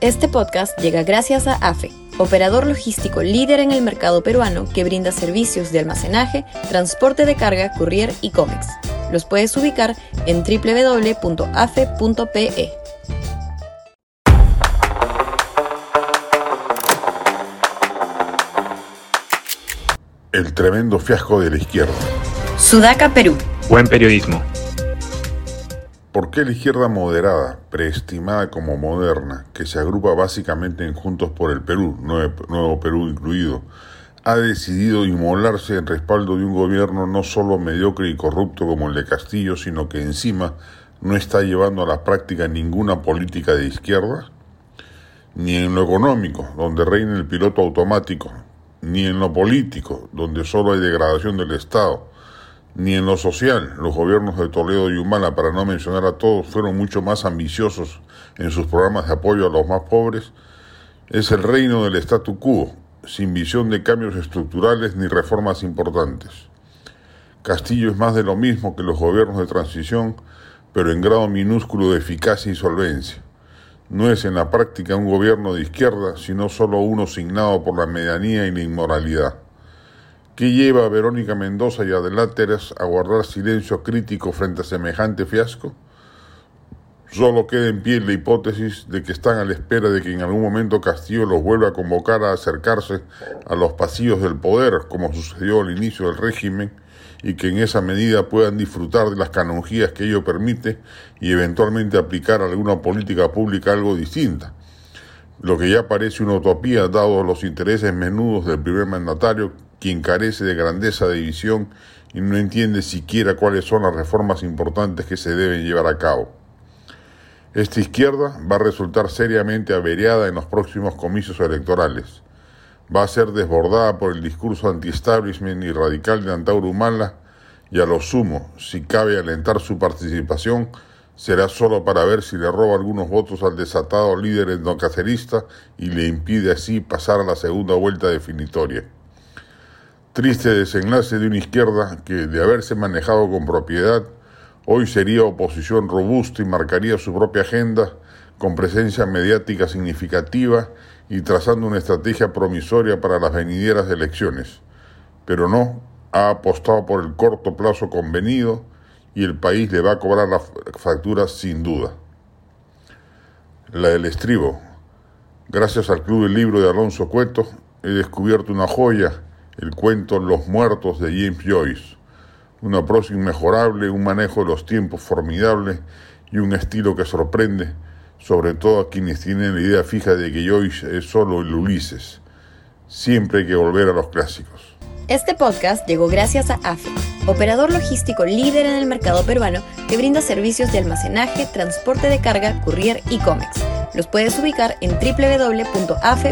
Este podcast llega gracias a AFE, operador logístico líder en el mercado peruano que brinda servicios de almacenaje, transporte de carga, courier y cómics. Los puedes ubicar en www.afe.pe. El tremendo fiasco de la izquierda. Sudaca, Perú. Buen periodismo. ¿Por qué la izquierda moderada, preestimada como moderna, que se agrupa básicamente en Juntos por el Perú, Nuevo Perú incluido, ha decidido inmolarse en respaldo de un gobierno no solo mediocre y corrupto como el de Castillo, sino que encima no está llevando a la práctica ninguna política de izquierda? Ni en lo económico, donde reina el piloto automático, ni en lo político, donde solo hay degradación del Estado, ni en lo social. Los gobiernos de Toledo y Humala, para no mencionar a todos, fueron mucho más ambiciosos en sus programas de apoyo a los más pobres. Es el reino del statu quo, sin visión de cambios estructurales ni reformas importantes. Castillo es más de lo mismo que los gobiernos de transición, pero en grado minúsculo de eficacia y solvencia. No es en la práctica un gobierno de izquierda, sino solo uno signado por la medianía y la inmoralidad. ¿Qué lleva a Verónica Mendoza y a Deláteres a guardar silencio crítico frente a semejante fiasco? Solo queda en pie la hipótesis de que están a la espera de que en algún momento Castillo los vuelva a convocar a acercarse a los pasillos del poder, como sucedió al inicio del régimen, y que en esa medida puedan disfrutar de las canonjías que ello permite y eventualmente aplicar alguna política pública algo distinta. Lo que ya parece una utopía dado los intereses menudos del primer mandatario, quien carece de grandeza de visión y no entiende siquiera cuáles son las reformas importantes que se deben llevar a cabo. Esta izquierda va a resultar seriamente averiada en los próximos comicios electorales va a ser desbordada por el discurso anti-establishment y radical de Antauro Humala y a lo sumo, si cabe alentar su participación, será solo para ver si le roba algunos votos al desatado líder endocacerista y le impide así pasar a la segunda vuelta definitoria. Triste desenlace de una izquierda que, de haberse manejado con propiedad, hoy sería oposición robusta y marcaría su propia agenda con presencia mediática significativa y trazando una estrategia promisoria para las venideras elecciones. Pero no, ha apostado por el corto plazo convenido y el país le va a cobrar la factura sin duda. La del estribo. Gracias al Club del Libro de Alonso Cueto he descubierto una joya, el cuento Los Muertos de James Joyce. Una prosa inmejorable, un manejo de los tiempos formidable y un estilo que sorprende sobre todo a quienes tienen la idea fija de que Joyce es solo el Ulises. Siempre hay que volver a los clásicos. Este podcast llegó gracias a AFE, operador logístico líder en el mercado peruano que brinda servicios de almacenaje, transporte de carga, courier y cómics. Los puedes ubicar en www.afe.pe.